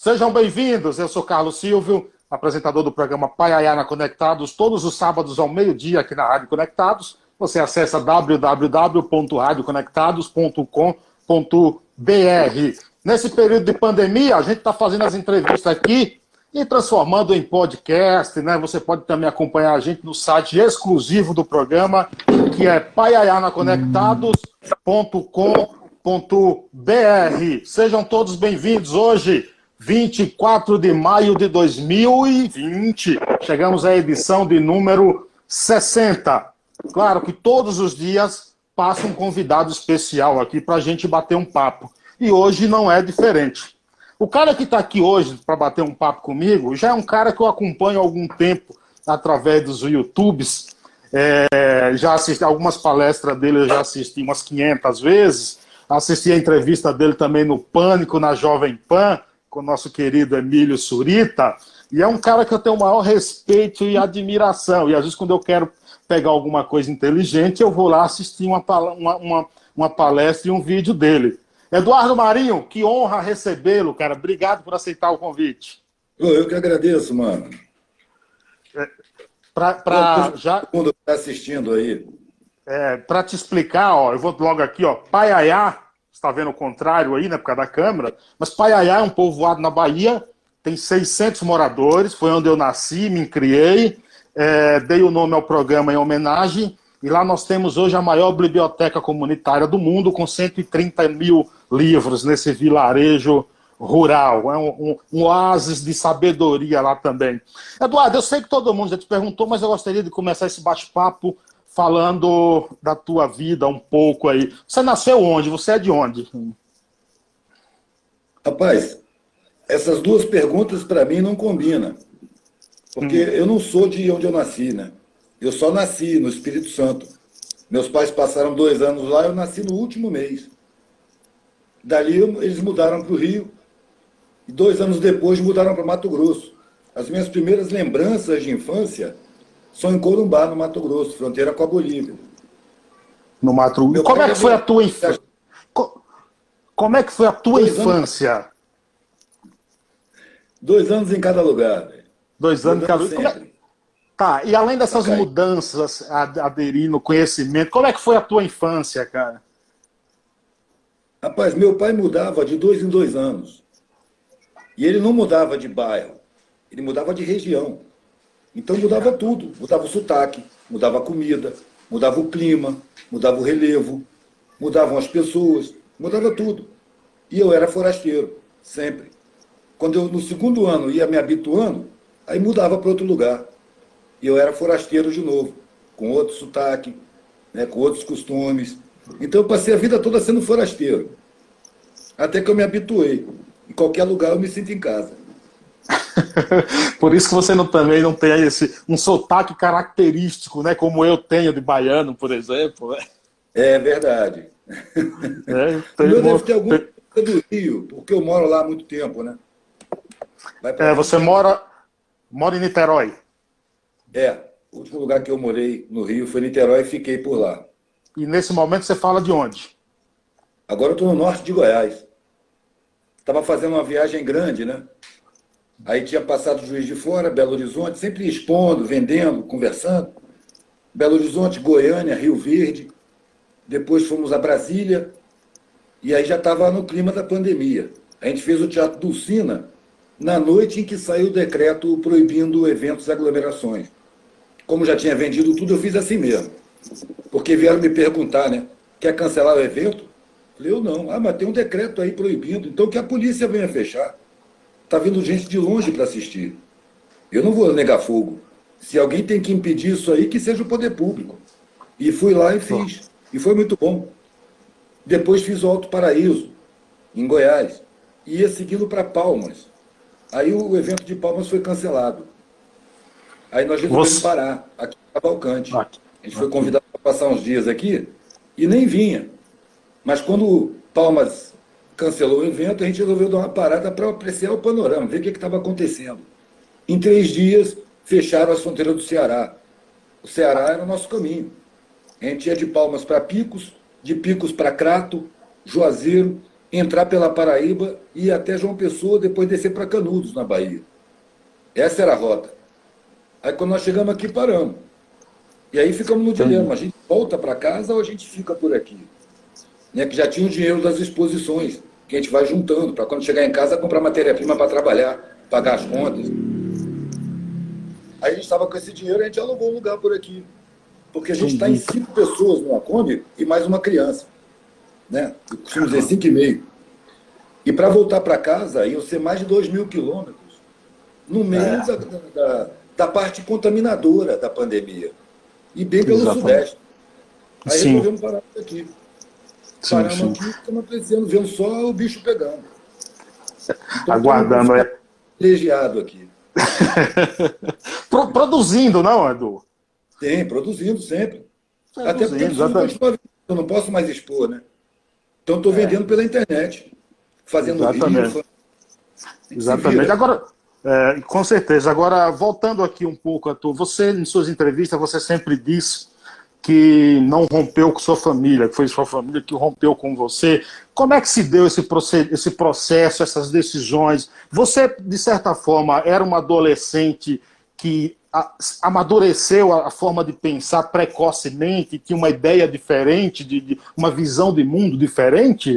Sejam bem-vindos, eu sou Carlos Silvio, apresentador do programa Paiaiana Conectados, todos os sábados ao meio-dia aqui na Rádio Conectados. Você acessa www.radioconectados.com.br. Nesse período de pandemia, a gente está fazendo as entrevistas aqui e transformando em podcast, né? Você pode também acompanhar a gente no site exclusivo do programa, que é paiaianaconectados.com.br. Sejam todos bem-vindos hoje, 24 de maio de 2020. Chegamos à edição de número 60. Claro que todos os dias passa um convidado especial aqui para a gente bater um papo. E hoje não é diferente. O cara que está aqui hoje para bater um papo comigo já é um cara que eu acompanho há algum tempo através dos YouTubes. É, já assisti algumas palestras dele, eu já assisti umas 500 vezes. Assisti a entrevista dele também no Pânico, na Jovem Pan, com o nosso querido Emílio Surita. E é um cara que eu tenho o maior respeito e admiração. E às vezes, quando eu quero pegar alguma coisa inteligente, eu vou lá assistir uma, uma, uma, uma palestra e um vídeo dele. Eduardo Marinho, que honra recebê-lo, cara. Obrigado por aceitar o convite. Eu que agradeço, mano. É, para já todo mundo está assistindo aí. É, para te explicar, ó, eu vou logo aqui, ó, Paiaiá, está vendo o contrário aí, né, por causa da câmera, mas Paiaiá é um povoado na Bahia, tem 600 moradores, foi onde eu nasci, me criei, é, dei o nome ao programa em homenagem, e lá nós temos hoje a maior biblioteca comunitária do mundo, com 130 mil livros nesse vilarejo rural. É um, um, um, oásis de sabedoria lá também. Eduardo, eu sei que todo mundo já te perguntou, mas eu gostaria de começar esse bate-papo falando da tua vida um pouco aí. Você nasceu onde? Você é de onde? Rapaz, essas duas perguntas para mim não combinam. Porque hum. eu não sou de onde eu nasci, né? Eu só nasci no Espírito Santo. Meus pais passaram dois anos lá, eu nasci no último mês. Dali eles mudaram para o Rio e dois anos depois mudaram para Mato Grosso. As minhas primeiras lembranças de infância são em Corumbá, no Mato Grosso, fronteira com a Bolívia. No Mato Grosso. Como é que foi a tua infância? Como é que foi a tua dois infância? Anos... Dois anos em cada lugar. Dois anos em cada lugar. É... Tá, e além dessas okay. mudanças, aderindo conhecimento, como é que foi a tua infância, cara? Rapaz, meu pai mudava de dois em dois anos. E ele não mudava de bairro, ele mudava de região. Então mudava tudo. Mudava o sotaque, mudava a comida, mudava o clima, mudava o relevo, mudavam as pessoas, mudava tudo. E eu era forasteiro, sempre. Quando eu, no segundo ano, ia me habituando, aí mudava para outro lugar. E eu era forasteiro de novo, com outro sotaque, né, com outros costumes, então eu passei a vida toda sendo forasteiro. Até que eu me habituei. Em qualquer lugar eu me sinto em casa. Por isso que você não, também não tem esse um sotaque característico, né? Como eu tenho de baiano, por exemplo. Né? É verdade. É, tem eu deve ter algum do Rio, porque eu moro lá há muito tempo, né? É, você mora, mora em Niterói? É, o último lugar que eu morei no Rio foi Niterói e fiquei por lá. E nesse momento você fala de onde? Agora eu estou no norte de Goiás. Estava fazendo uma viagem grande, né? Aí tinha passado Juiz de Fora, Belo Horizonte, sempre expondo, vendendo, conversando. Belo Horizonte, Goiânia, Rio Verde. Depois fomos a Brasília. E aí já estava no clima da pandemia. A gente fez o Teatro Dulcina na noite em que saiu o decreto proibindo eventos e aglomerações. Como já tinha vendido tudo, eu fiz assim mesmo. Porque vieram me perguntar, né? Quer cancelar o evento? Falei, eu não. Ah, mas tem um decreto aí proibindo. Então que a polícia venha fechar. Está vindo gente de longe para assistir. Eu não vou negar fogo. Se alguém tem que impedir isso aí, que seja o poder público. E fui lá e fiz. E foi muito bom. Depois fiz o Alto Paraíso, em Goiás. E ia seguindo para Palmas. Aí o evento de Palmas foi cancelado. Aí nós resolvemos Você... parar, aqui em Cavalcante. Aqui. A gente foi convidado para passar uns dias aqui e nem vinha. Mas quando Palmas cancelou o evento, a gente resolveu dar uma parada para apreciar o panorama, ver o que estava acontecendo. Em três dias, fecharam as fronteiras do Ceará. O Ceará era o nosso caminho. A gente ia de Palmas para Picos, de Picos para Crato, Juazeiro, entrar pela Paraíba e ir até João Pessoa, depois descer para Canudos, na Bahia. Essa era a rota. Aí quando nós chegamos aqui, paramos. E aí ficamos no dilema, a gente volta para casa ou a gente fica por aqui? Né, que já tinha o dinheiro das exposições, que a gente vai juntando, para quando chegar em casa comprar matéria-prima para trabalhar, pagar as contas. Aí a gente estava com esse dinheiro e a gente alugou um lugar por aqui. Porque a gente está em cinco pessoas numa Kombi e mais uma criança. Né? Eu costumo dizer cinco e meio. E para voltar para casa, iam ser mais de dois mil quilômetros no meio é. da, da, da, parte contaminadora da pandemia. E bem pelo Exatamente. Sudeste. Aí sim. resolvemos parar aqui. Sim, Paramos sim. aqui, estamos apreciando, vendo só o bicho pegando. Então, Aguardando, é. Privilegiado aqui. Produzindo, não, Edu? Tem, produzindo sempre. Produzindo, Até porque eu, eu não posso mais expor, né? Então estou é. vendendo pela internet, fazendo Exatamente. vídeo. Exatamente. Agora, é, com certeza. Agora, voltando aqui um pouco a tu, você, em suas entrevistas, você sempre diz que não rompeu com sua família, que foi sua família que rompeu com você. Como é que se deu esse, esse processo, essas decisões? Você, de certa forma, era uma adolescente que amadureceu a forma de pensar precocemente, tinha uma ideia diferente, de, de uma visão de mundo diferente?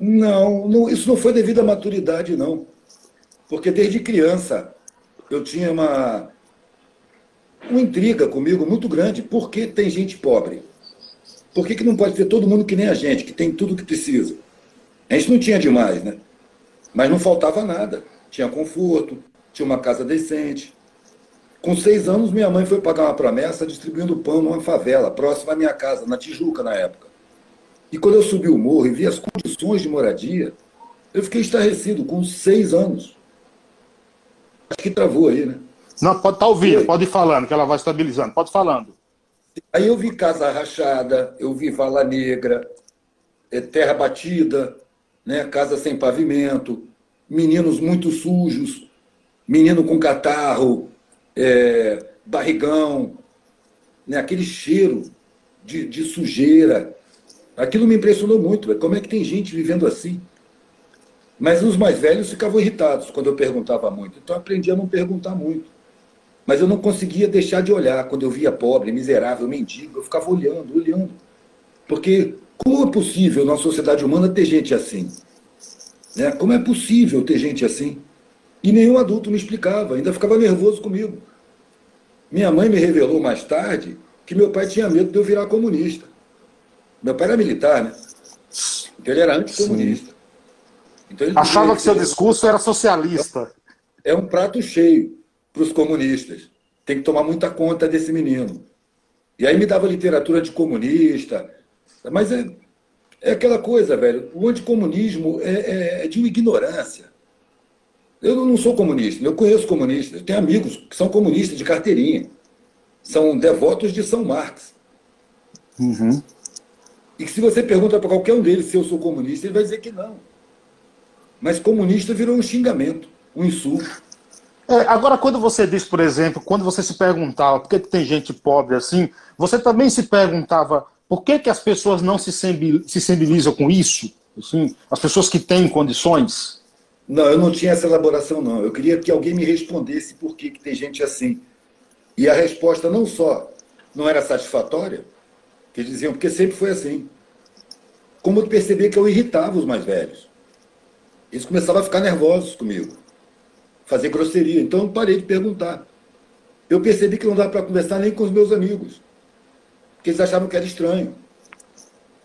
Não, não, isso não foi devido à maturidade, não. Porque desde criança eu tinha uma, uma intriga comigo muito grande. Por que tem gente pobre? Por que, que não pode ter todo mundo que nem a gente, que tem tudo que precisa? A gente não tinha demais, né? Mas não faltava nada. Tinha conforto, tinha uma casa decente. Com seis anos, minha mãe foi pagar uma promessa distribuindo pão numa favela, próxima à minha casa, na Tijuca, na época. E quando eu subi o morro e vi as condições de moradia, eu fiquei estarrecido, com seis anos. Acho que travou aí, né? Não, pode estar tá ouvindo, pode ir falando, que ela vai estabilizando. Pode ir falando. Aí eu vi casa rachada, eu vi vala negra, é, terra batida, né, casa sem pavimento, meninos muito sujos, menino com catarro, é, barrigão, né, aquele cheiro de, de sujeira. Aquilo me impressionou muito. Como é que tem gente vivendo assim? Mas os mais velhos ficavam irritados quando eu perguntava muito. Então eu aprendi a não perguntar muito. Mas eu não conseguia deixar de olhar quando eu via pobre, miserável, mendigo. Eu ficava olhando, olhando. Porque como é possível na sociedade humana ter gente assim? Né? Como é possível ter gente assim? E nenhum adulto me explicava, ainda ficava nervoso comigo. Minha mãe me revelou mais tarde que meu pai tinha medo de eu virar comunista. Meu pai era militar, né? Então ele era anticomunista. Então, Achava que seu discurso era socialista. É um prato cheio para os comunistas. Tem que tomar muita conta desse menino. E aí me dava literatura de comunista. Mas é, é aquela coisa, velho. O anticomunismo é, é, é de uma ignorância. Eu não sou comunista, eu conheço comunistas. Eu tenho amigos que são comunistas de carteirinha. São devotos de São Marx. Uhum. E que se você pergunta para qualquer um deles se eu sou comunista, ele vai dizer que não. Mas comunista virou um xingamento, um insulto. É, agora, quando você diz, por exemplo, quando você se perguntava por que, tem gente pobre assim, você também se perguntava por que, que as pessoas não se sensibilizam com isso? Assim, as pessoas que têm condições? Não, eu não tinha essa elaboração, não. Eu queria que alguém me respondesse por que, que tem gente assim. E a resposta não só não era satisfatória, que diziam, porque sempre foi assim. Como eu percebi que eu irritava os mais velhos. Eles começavam a ficar nervosos comigo, fazer grosseria. Então eu parei de perguntar. Eu percebi que não dava para conversar nem com os meus amigos, porque eles achavam que era estranho.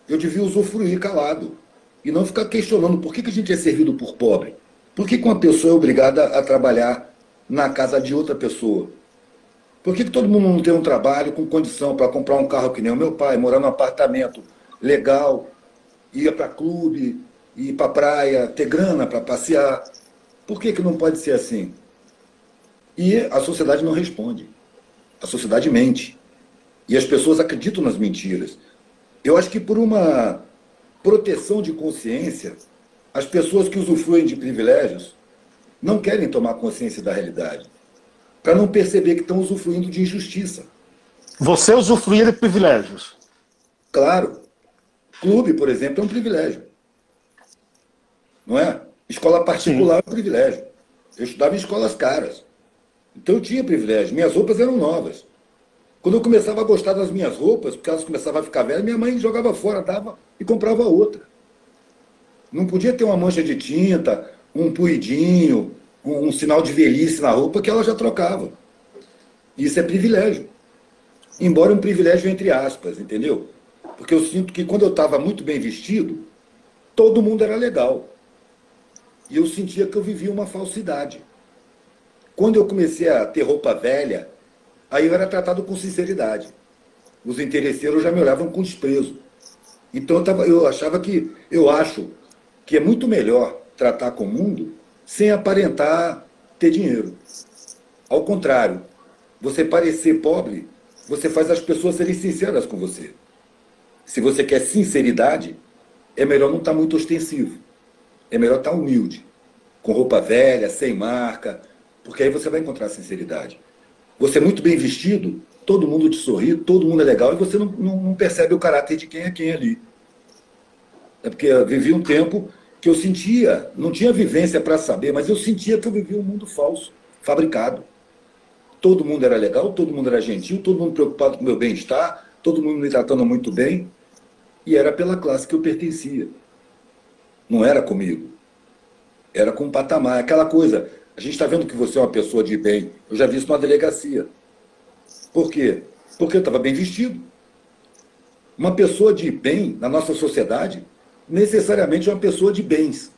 Eu devia usufruir calado e não ficar questionando por que, que a gente é servido por pobre. Por que, que uma pessoa é obrigada a trabalhar na casa de outra pessoa? Por que, que todo mundo não tem um trabalho com condição para comprar um carro que nem o meu pai, morar num apartamento legal, ir para clube, ir para praia, ter grana para passear. Por que, que não pode ser assim? E a sociedade não responde. A sociedade mente. E as pessoas acreditam nas mentiras. Eu acho que por uma proteção de consciência, as pessoas que usufruem de privilégios não querem tomar consciência da realidade, para não perceber que estão usufruindo de injustiça. Você usufruía de privilégios? Claro. Clube, por exemplo, é um privilégio. não é? Escola particular é um privilégio. Eu estudava em escolas caras. Então eu tinha privilégio. Minhas roupas eram novas. Quando eu começava a gostar das minhas roupas, porque elas começavam a ficar velhas, minha mãe jogava fora, dava e comprava outra. Não podia ter uma mancha de tinta, um puidinho, um, um sinal de velhice na roupa que ela já trocava. Isso é privilégio. Embora um privilégio entre aspas, entendeu? Porque eu sinto que quando eu estava muito bem vestido, todo mundo era legal. E eu sentia que eu vivia uma falsidade. Quando eu comecei a ter roupa velha, aí eu era tratado com sinceridade. Os interesseiros já me olhavam com desprezo. Então eu, tava, eu achava que, eu acho que é muito melhor tratar com o mundo sem aparentar ter dinheiro. Ao contrário, você parecer pobre, você faz as pessoas serem sinceras com você. Se você quer sinceridade, é melhor não estar muito ostensivo. É melhor estar humilde, com roupa velha, sem marca, porque aí você vai encontrar sinceridade. Você é muito bem vestido, todo mundo te sorri, todo mundo é legal, e você não, não, não percebe o caráter de quem é quem ali. É porque eu vivi um tempo que eu sentia, não tinha vivência para saber, mas eu sentia que eu vivia um mundo falso, fabricado. Todo mundo era legal, todo mundo era gentil, todo mundo preocupado com o meu bem-estar, todo mundo me tratando muito bem, e era pela classe que eu pertencia. Não era comigo. Era com o patamar. Aquela coisa, a gente está vendo que você é uma pessoa de bem. Eu já vi isso numa delegacia. Por quê? Porque eu estava bem vestido. Uma pessoa de bem na nossa sociedade necessariamente é uma pessoa de bens.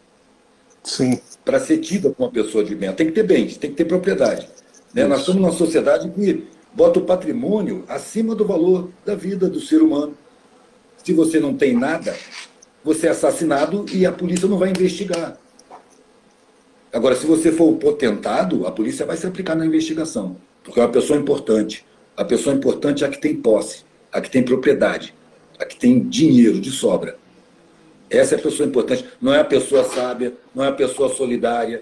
Sim. Para ser tida como uma pessoa de bem. Tem que ter bens, tem que ter propriedade. Né? Nós estamos numa sociedade que bota o patrimônio acima do valor da vida do ser humano. Se você não tem nada, você é assassinado e a polícia não vai investigar. Agora, se você for o potentado, a polícia vai se aplicar na investigação, porque é uma pessoa importante. A pessoa importante é a que tem posse, a que tem propriedade, a que tem dinheiro de sobra. Essa é a pessoa importante. Não é a pessoa sábia, não é a pessoa solidária,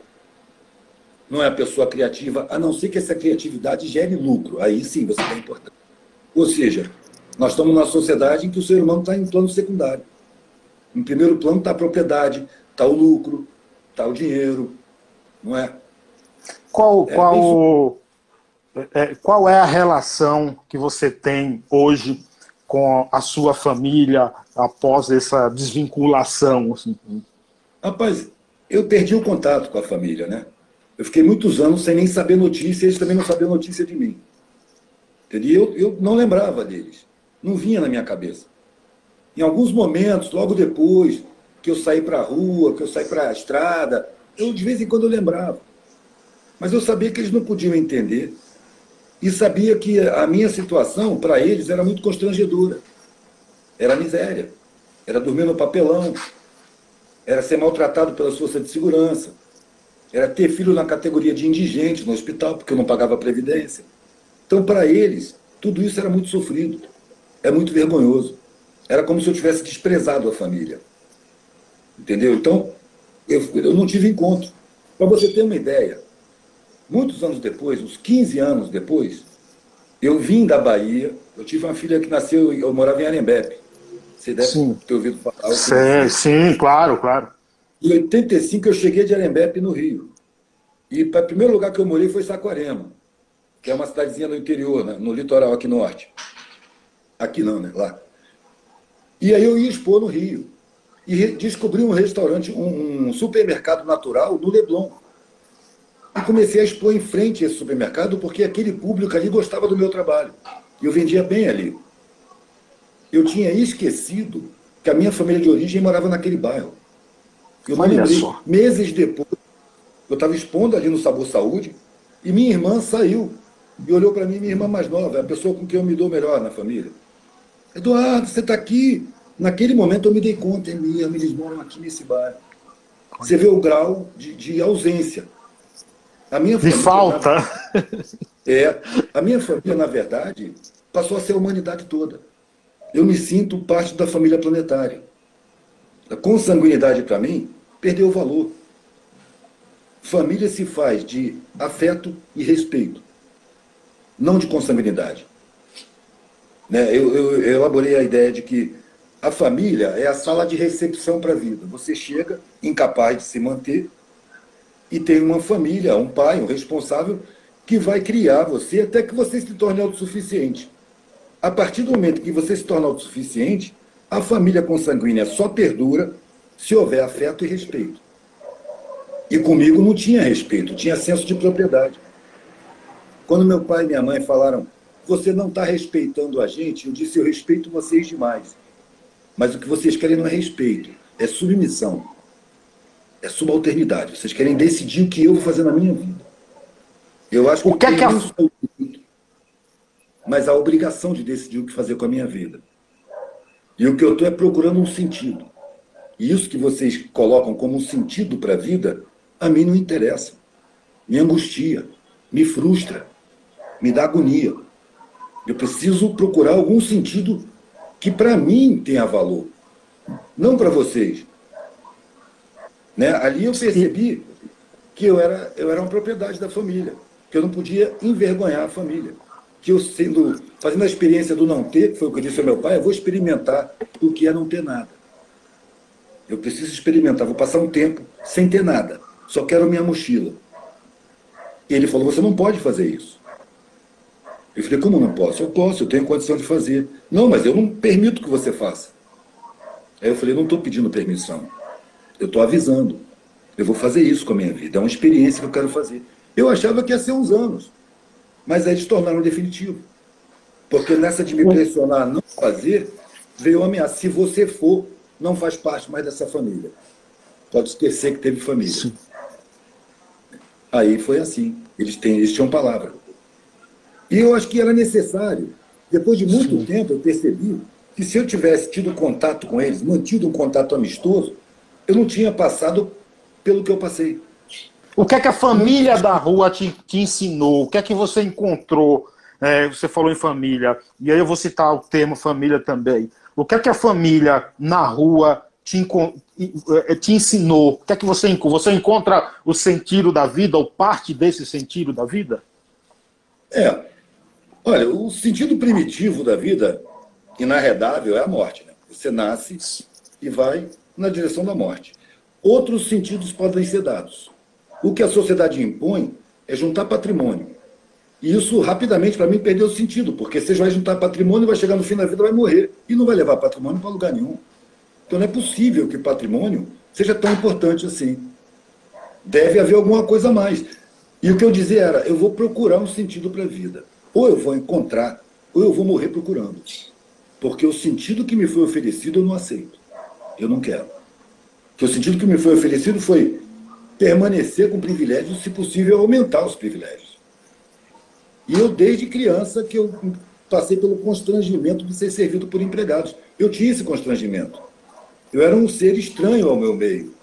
não é a pessoa criativa, a não ser que essa criatividade gere lucro. Aí sim você é importante. Ou seja, nós estamos numa sociedade em que o ser humano está em plano secundário. Em primeiro plano está a propriedade, está o lucro, está o dinheiro, não é? Qual, é, qual, é, qual é a relação que você tem hoje com a sua família após essa desvinculação? Assim? Rapaz, eu perdi o contato com a família, né? Eu fiquei muitos anos sem nem saber notícia, eles também não sabiam notícia de mim. Entendeu? Eu, eu não lembrava deles. Não vinha na minha cabeça. Em alguns momentos, logo depois que eu saí para a rua, que eu saí para a estrada, eu de vez em quando eu lembrava. Mas eu sabia que eles não podiam entender e sabia que a minha situação, para eles, era muito constrangedora. Era miséria. Era dormir no papelão. Era ser maltratado pelas forças de segurança. Era ter filho na categoria de indigente no hospital, porque eu não pagava previdência. Então, para eles, tudo isso era muito sofrido. É muito vergonhoso. Era como se eu tivesse desprezado a família. Entendeu? Então, eu, eu não tive encontro. Para você ter uma ideia, Muitos anos depois, uns 15 anos depois, eu vim da Bahia, eu tive uma filha que nasceu, eu morava em Arembepe. Você deve sim. ter ouvido falar. Sim, sim, claro, claro. Em 85 eu cheguei de Arembepe no Rio. E o primeiro lugar que eu morei foi Saquarema, que é uma cidadezinha no interior, né, no litoral aqui norte. Aqui não, né? Lá. E aí eu ia expor no Rio. E descobri um restaurante, um, um supermercado natural no Leblon. E comecei a expor em frente esse supermercado porque aquele público ali gostava do meu trabalho. E eu vendia bem ali. Eu tinha esquecido que a minha família de origem morava naquele bairro. Eu não lembrei. Só. Meses depois, eu estava expondo ali no Sabor Saúde e minha irmã saiu e olhou para mim, minha irmã mais nova, a pessoa com quem eu me dou melhor na família. Eduardo, você está aqui. Naquele momento eu me dei conta, é minha, eles moram aqui nesse bairro. Você vê o grau de, de ausência. A minha família, de falta. Na... É, a minha família, na verdade, passou a ser a humanidade toda. Eu me sinto parte da família planetária. A consanguinidade, para mim, perdeu o valor. Família se faz de afeto e respeito, não de consanguinidade. Né? Eu, eu, eu elaborei a ideia de que A família é a sala de recepção para a vida. Você chega incapaz de se manter e tem uma família, um pai, um responsável que vai criar você até que você se torne autossuficiente. A partir do momento que você se torna autossuficiente, a família consanguínea só perdura se houver afeto e respeito. E comigo não tinha respeito, tinha senso de propriedade. Quando meu pai e minha mãe falaram, você não está respeitando a gente, eu disse, eu respeito vocês demais. Mas o que vocês querem não é respeito, é submissão. É subalternidade. Vocês querem decidir o que eu vou fazer na minha vida. Eu acho que, o que é que a... mas a obrigação de decidir o que fazer com a minha vida. E o que eu estou é procurando um sentido. E isso que vocês colocam como um sentido para a vida, a mim não interessa. Me angustia, me frustra, me dá agonia. Eu preciso procurar algum sentido que para mim tenha valor, não para vocês. Né? Ali eu percebi que eu era, eu era uma propriedade da família, que eu não podia envergonhar a família. Que eu, sendo, fazendo a experiência do não ter, que foi o que eu disse ao meu pai, eu vou experimentar o que é não ter nada. Eu preciso experimentar, vou passar um tempo sem ter nada, só quero minha mochila. E ele falou: Você não pode fazer isso. Eu falei: Como não posso? Eu posso, eu tenho condição de fazer. Não, mas eu não permito que você faça. Aí eu falei: Não estou pedindo permissão. Eu estou avisando. Eu vou fazer isso com a minha vida. É uma experiência que eu quero fazer. Eu achava que ia ser uns anos, mas aí eles tornaram definitivo. Porque nessa de me pressionar a não fazer, veio a ameaça. Se você for, não faz parte mais dessa família. Pode esquecer que teve família. Sim. Aí foi assim. Eles, têm, eles tinham palavra. E eu acho que era necessário. Depois de muito Sim. tempo, eu percebi que se eu tivesse tido contato com eles, mantido um contato amistoso, eu não tinha passado pelo que eu passei. O que é que a família da rua te, te ensinou? O que é que você encontrou? É, você falou em família, e aí eu vou citar o termo família também. O que é que a família na rua te, é, te ensinou? O que é que você, você encontra o sentido da vida, ou parte desse sentido da vida? É. Olha, o sentido primitivo da vida, inarredável, é a morte. Né? Você nasce e vai na direção da morte. Outros sentidos podem ser dados. O que a sociedade impõe é juntar patrimônio. E isso, rapidamente, para mim, perdeu o sentido, porque você vai juntar patrimônio, vai chegar no fim da vida, vai morrer. E não vai levar patrimônio para lugar nenhum. Então não é possível que patrimônio seja tão importante assim. Deve haver alguma coisa a mais. E o que eu dizia era: eu vou procurar um sentido para a vida. Ou eu vou encontrar, ou eu vou morrer procurando. Porque o sentido que me foi oferecido eu não aceito. Eu não quero. Que o sentido que me foi oferecido foi permanecer com privilégios, se possível, aumentar os privilégios. E eu, desde criança, que eu passei pelo constrangimento de ser servido por empregados. Eu tinha esse constrangimento. Eu era um ser estranho ao meu meio,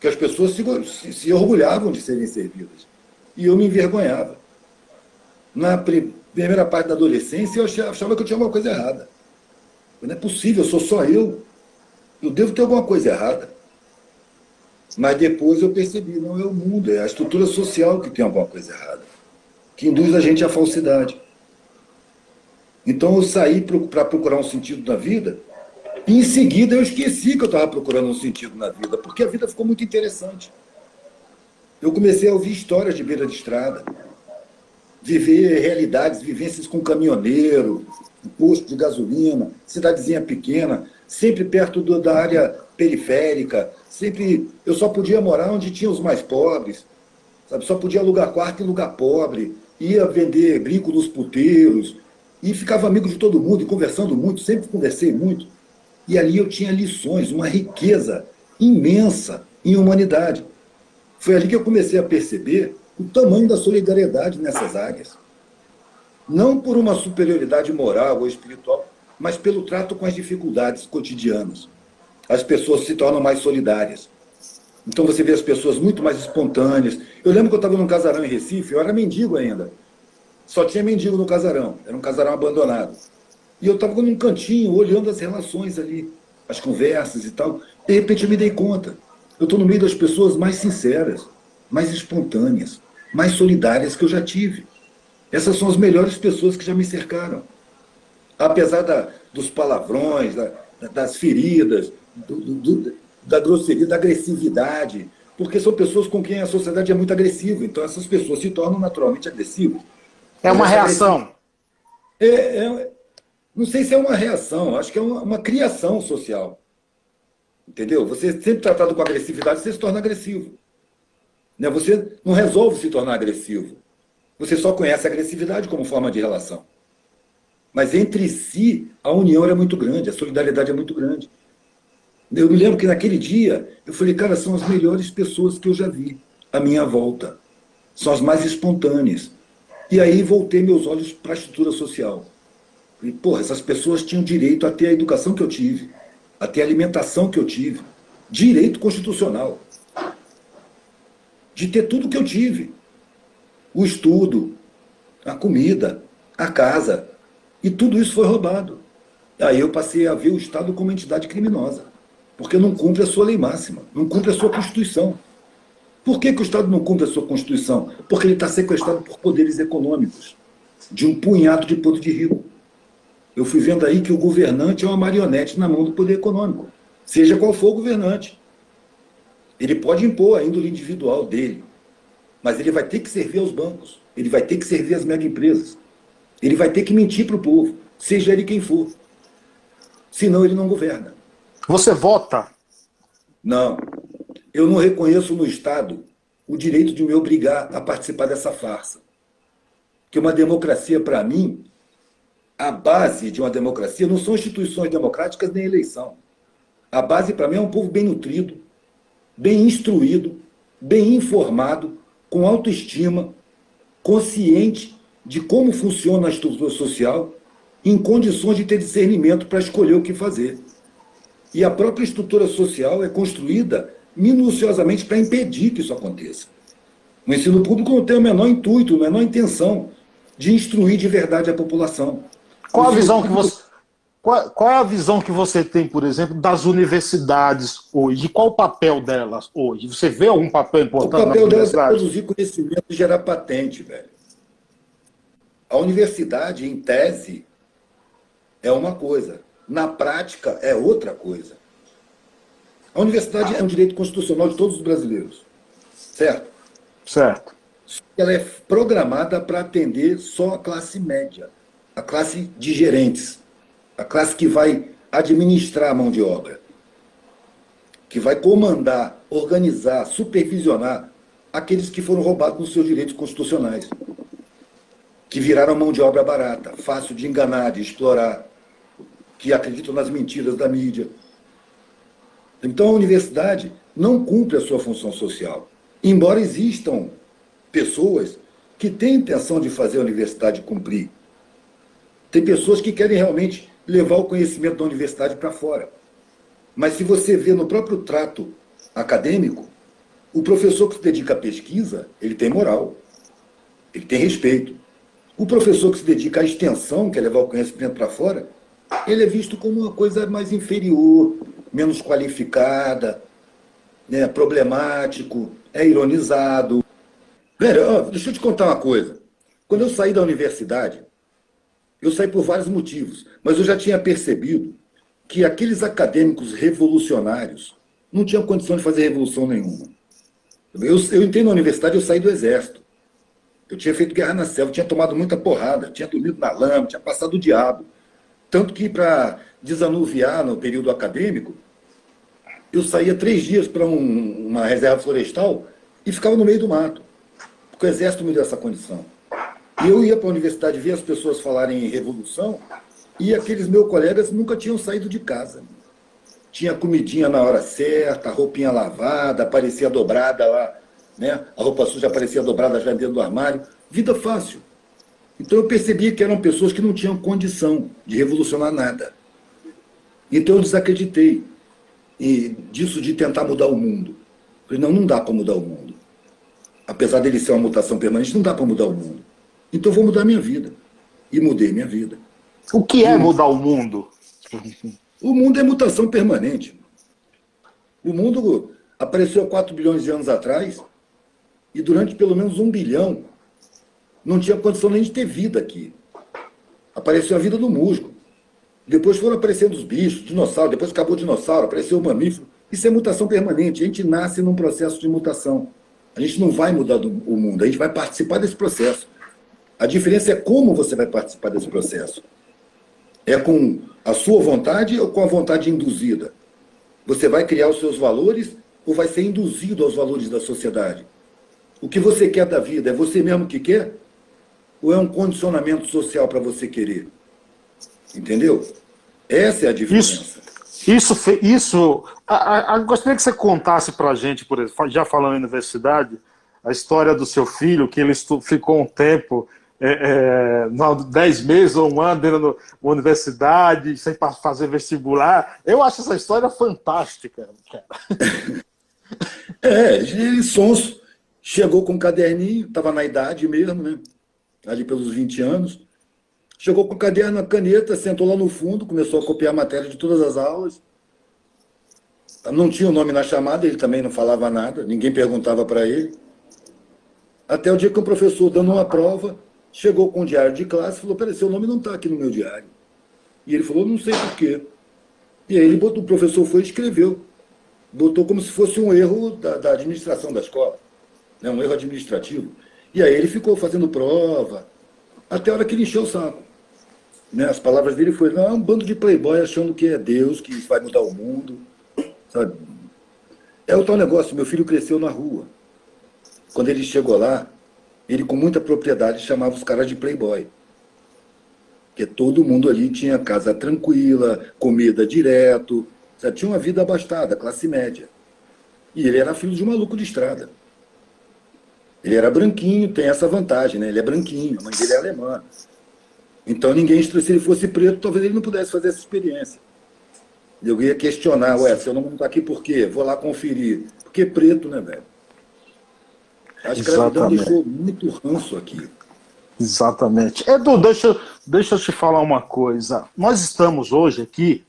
que as pessoas se, se, orgulhavam de serem servidas. E eu me envergonhava. Na primeira parte da adolescência, eu achava que eu tinha alguma coisa errada. Não é possível, eu sou só eu. Eu devo ter alguma coisa errada. Mas depois eu percebi, não é o mundo, é a estrutura social que tem alguma coisa errada, que induz a gente à falsidade. Então eu saí para procurar um sentido na vida, e em seguida eu esqueci que eu estava procurando um sentido na vida, porque a vida ficou muito interessante. Eu comecei a ouvir histórias de beira de estrada, viver realidades, vivências com caminhoneiro, posto de gasolina, cidadezinha pequena, sempre perto do, da área periférica, sempre eu só podia morar onde tinha os mais pobres, sabe? Só podia alugar quarto em lugar pobre, ia vender brinco nos puteiros e ficava amigo de todo mundo e conversando muito, sempre conversei muito. E ali eu tinha lições, uma riqueza imensa em humanidade. Foi ali que eu comecei a perceber o tamanho da solidariedade nessas áreas. Não por uma superioridade moral ou espiritual, mas pelo trato com as dificuldades cotidianas. As pessoas se tornam mais solidárias. Então você vê as pessoas muito mais espontâneas. Eu lembro que eu estava num casarão em Recife, eu era mendigo ainda. Só tinha mendigo no casarão, era um casarão abandonado. E eu estava num cantinho, olhando as relações ali, as conversas e tal. De repente eu me dei conta. Eu estou no meio das pessoas mais sinceras, mais espontâneas, mais solidárias que eu já tive. Essas são as melhores pessoas que já me cercaram apesar da, dos palavrões, da, das feridas, do, do, da grosseria, da agressividade, porque são pessoas com quem a sociedade é muito agressiva. Então, essas pessoas se tornam naturalmente agressivas. É uma reação. É, é, não sei se é uma reação, acho que é uma, uma, criação social. Entendeu? Você sempre tratado com agressividade, você se torna agressivo. Né? Você não resolve se tornar agressivo. Você só conhece a agressividade como forma de relação. Mas entre si, a união é muito grande, a solidariedade é muito grande. Eu me lembro que naquele dia, eu falei, cara, são as melhores pessoas que eu já vi à minha volta. São as mais espontâneas. E aí voltei meus olhos para a estrutura social. E, porra, essas pessoas tinham direito a ter a educação que eu tive, a ter a alimentação que eu tive. Direito constitucional. De ter tudo que eu tive. O estudo, a comida, a casa. E tudo isso foi roubado. Aí eu passei a ver o Estado como entidade criminosa. Porque não cumpre a sua lei máxima, não cumpre a sua Constituição. Por que, que o Estado não cumpre a sua Constituição? Porque ele está sequestrado por poderes econômicos, de um punhado de poder de rico. Eu fui vendo aí que o governante é uma marionete na mão do poder econômico, seja qual for o governante. Ele pode impor a índole individual dele, mas ele vai ter que servir aos bancos, ele vai ter que servir às mega empresas, ele vai ter que mentir para o povo, seja ele quem for. Senão ele não governa. Você vota? Não. Eu não reconheço no Estado o direito de me obrigar a participar dessa farsa. Que uma democracia, para mim, a base de uma democracia não são instituições democráticas nem eleição. A base, para mim, é um povo bem nutrido, bem instruído, bem informado, com autoestima, consciente de como funciona a estrutura social, em condições de ter discernimento para escolher o que fazer. E a própria estrutura social é construída minuciosamente para impedir que isso aconteça. O ensino público não tem o menor intuito, a menor intenção de instruir de verdade a população. Qual a visão que você qual, qual, é a visão que você tem, por exemplo, das universidades hoje? Qual o papel delas hoje? Você vê algum papel importante O papel delas é produzir conhecimento e gerar patente, velho. A universidade, em tese, é uma coisa. Na prática, é outra coisa. A universidade é um direito constitucional de todos os brasileiros. Certo? Certo. Ela é programada para atender só a classe média, a classe de gerentes, a classe que vai administrar a mão de obra, que vai comandar, organizar, supervisionar aqueles que foram roubados nos seus direitos constitucionais, que viraram mão de obra barata, fácil de enganar, de explorar, que acreditam nas mentiras da mídia. Então a universidade não cumpre a sua função social. Embora existam pessoas que têm intenção de fazer a universidade cumprir. Tem pessoas que querem realmente levar o conhecimento da universidade para fora. Mas se você vê no próprio trato acadêmico, o professor que se dedica à pesquisa, ele tem moral, ele tem respeito. O professor que se dedica à extensão, que é levar o conhecimento para fora, ele é visto como uma coisa mais inferior, menos qualificada, né, problemático, é ironizado. Velho, deixa eu te contar uma coisa. Quando eu saí da universidade, eu saí por vários motivos, mas eu já tinha percebido que aqueles acadêmicos revolucionários não tinham condição de fazer revolução nenhuma. Eu, eu entrei na universidade, eu saí do exército. Eu tinha feito guerra na selva, tinha tomado muita porrada, tinha dormido na lama, tinha passado o diabo. Tanto que, para desanuviar no período acadêmico, eu saía três dias para um, uma reserva florestal e ficava no meio do mato. Porque o exército me deu essa condição. E eu ia para a universidade ver as pessoas falarem em revolução e aqueles meus colegas nunca tinham saído de casa. Tinha comidinha na hora certa, roupinha lavada, aparecia dobrada lá, né? a roupa suja aparecia dobrada já dentro do armário. Vida fácil. Então eu percebi que eram pessoas que não tinham condição de revolucionar nada. Então eu desacreditei disso de tentar mudar o mundo. falei, não, não dá para mudar o mundo. Apesar dele ser uma mutação permanente, não dá para mudar o mundo. Então vou mudar minha vida. E mudei minha vida. O que é mudar o mundo? O mundo é mutação permanente. O mundo apareceu 4 bilhões de anos atrás e durante pelo menos um bilhão não tinha condição nem de ter vida aqui. Apareceu a vida do musgo. Depois foram aparecendo os bichos, dinossauro, depois acabou o dinossauro, apareceu o mamífero. Isso é mutação permanente. A gente nasce num processo de mutação. A gente não vai mudar do, o mundo, a gente vai participar desse processo. A diferença é como você vai participar desse processo. É com a sua vontade ou com a vontade induzida? Você vai criar os seus valores ou vai ser induzido aos valores da sociedade? O que você quer da vida? É você mesmo que quer? Ou é um condicionamento social para você querer? Entendeu? Essa é a diferença. Isso, isso, isso a, a, gostaria que você contasse para a gente, por exemplo, já falando em universidade, a história do seu filho, que ele ficou um tempo, é, é, dez meses ou um ano dentro da universidade, sem fazer vestibular. Eu acho essa história fantástica. é, ele sonso. Chegou com um caderninho, estava na idade mesmo, né? Ali pelos 20 anos Chegou com o caderno, a caneta, sentou lá no fundo, começou a copiar a matéria de todas as aulas. Não tinha o nome na chamada, ele também não falava nada, ninguém perguntava para ele. Até o dia que o professor, dando uma prova, chegou com o diário de classe e falou: Peraí, seu nome não está aqui no meu diário. E ele falou: Não sei por quê. E aí ele botou, o professor foi e escreveu. Botou como se fosse um erro da, da administração da escola, né? um erro administrativo. E aí ele ficou fazendo prova, até a hora que ele encheu o saco. Né? As palavras dele foram, não, é um bando de playboy achando que é Deus, que vai mudar o mundo. Sabe? É o tal negócio, meu filho cresceu na rua. Quando ele chegou lá, ele com muita propriedade chamava os caras de playboy. Porque todo mundo ali tinha casa tranquila, comida direto, sabe? tinha uma vida abastada, classe média. E ele era filho de um maluco de estrada. Ele era branquinho, tem essa vantagem, né? Ele é branquinho, a mãe dele é alemã. Então ninguém, se ele fosse preto, talvez ele não pudesse fazer essa experiência. Eu ia questionar, ué, seu nome não está aqui por quê? Vou lá conferir. Porque preto, né, velho? A escravidão deixou muito ranço aqui. Exatamente. Edu, deixa, deixa eu te falar uma coisa. Nós estamos hoje aqui,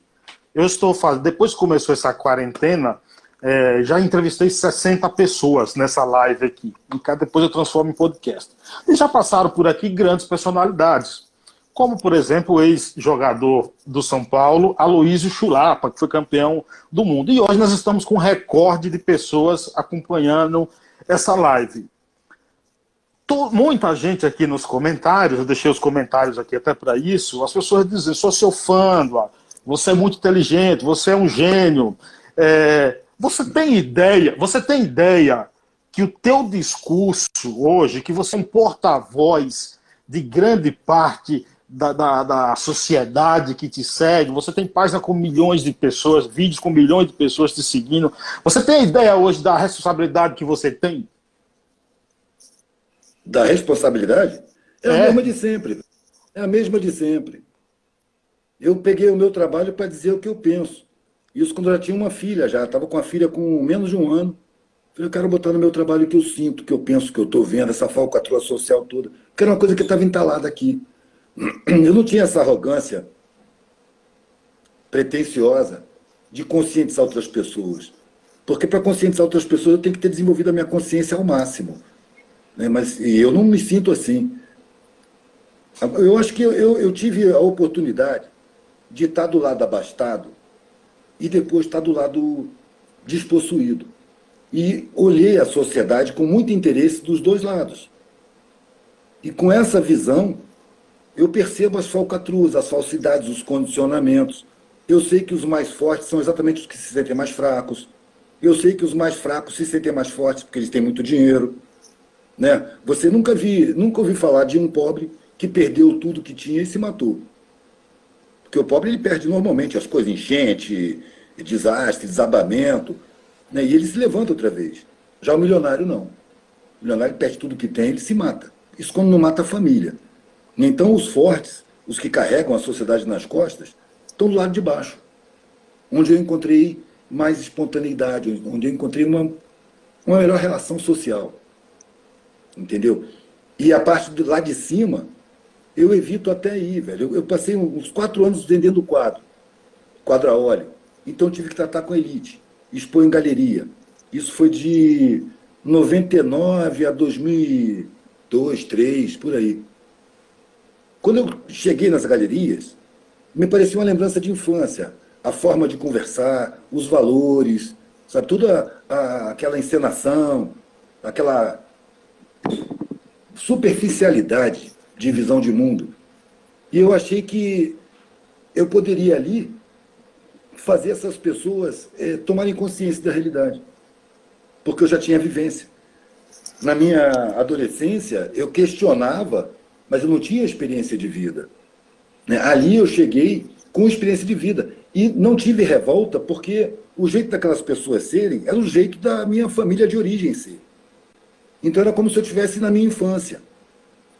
eu estou fazendo, depois que começou essa quarentena, é, já entrevistei 60 pessoas nessa live aqui. E depois eu transformo em podcast. E já passaram por aqui grandes personalidades como, por exemplo, o ex-jogador do São Paulo, Aloísio Chulapa, que foi campeão do mundo. E hoje nós estamos com um recorde de pessoas acompanhando essa live. Tô, muita gente aqui nos comentários, eu deixei os comentários aqui até para isso, as pessoas dizem, sou seu fã, você é muito inteligente, você é um gênio. É, você tem ideia, você tem ideia que o teu discurso hoje, que você é um porta-voz de grande parte da, da, da, sociedade que te segue, você tem página com milhões de pessoas, vídeos com milhões de pessoas te seguindo. Você tem ideia hoje da responsabilidade que você tem? Da responsabilidade? É, é. a mesma de sempre. É a mesma de sempre. Eu peguei o meu trabalho para dizer o que eu penso. Isso quando eu já tinha uma filha, já estava com a filha com menos de um ano. Eu quero botar no meu trabalho o que eu sinto, o que eu penso, o que eu estou vendo, essa falcatrua social toda. Que era uma coisa que estava entalada aqui. Eu não tinha essa arrogância pretensiosa de conscientizar outras pessoas. Porque para conscientizar outras pessoas eu tenho que ter desenvolvido a minha consciência ao máximo. Né? Mas eu não me sinto assim. Eu acho que eu, eu tive a oportunidade de estar do lado abastado e depois estar do lado despossuído. E olhei a sociedade com muito interesse dos dois lados. E com essa visão, eu percebo as falcatruas, as falsidades, os condicionamentos. Eu sei que os mais fortes são exatamente os que se sentem mais fracos. Eu sei que os mais fracos se sentem mais fortes porque eles têm muito dinheiro. Né? Você nunca vi, nunca ouviu falar de um pobre que perdeu tudo que tinha e se matou. Porque o pobre ele perde normalmente as coisas, enchente, desastre, desabamento, né? e ele se levanta outra vez. Já o milionário não. O milionário perde tudo que tem, ele se mata. Isso quando não mata a família. Então, os fortes, os que carregam a sociedade nas costas, estão do lado de baixo, onde eu encontrei mais espontaneidade, onde eu encontrei uma, uma melhor relação social. Entendeu? E a parte do lá de cima, eu evito até aí, velho. Eu, eu passei uns quatro anos vendendo quadro, quadro a óleo. Então tive que tratar com elite, expor em galeria. Isso foi de 99 a 2002, 2003, por aí. Quando eu cheguei nas galerias, me parecia uma lembrança de infância. A forma de conversar, os valores, sabe? Toda a, aquela encenação, aquela superficialidade de visão de mundo. E eu achei que eu poderia ali fazer essas pessoas é, tomarem consciência da realidade, porque eu já tinha vivência. Na minha adolescência, eu questionava, mas eu não tinha experiência de vida. Né? Ali eu cheguei com experiência de vida. E não tive revolta, porque o jeito daquelas pessoas serem era o jeito da minha família de origem ser. Então era como se eu estivesse na minha infância.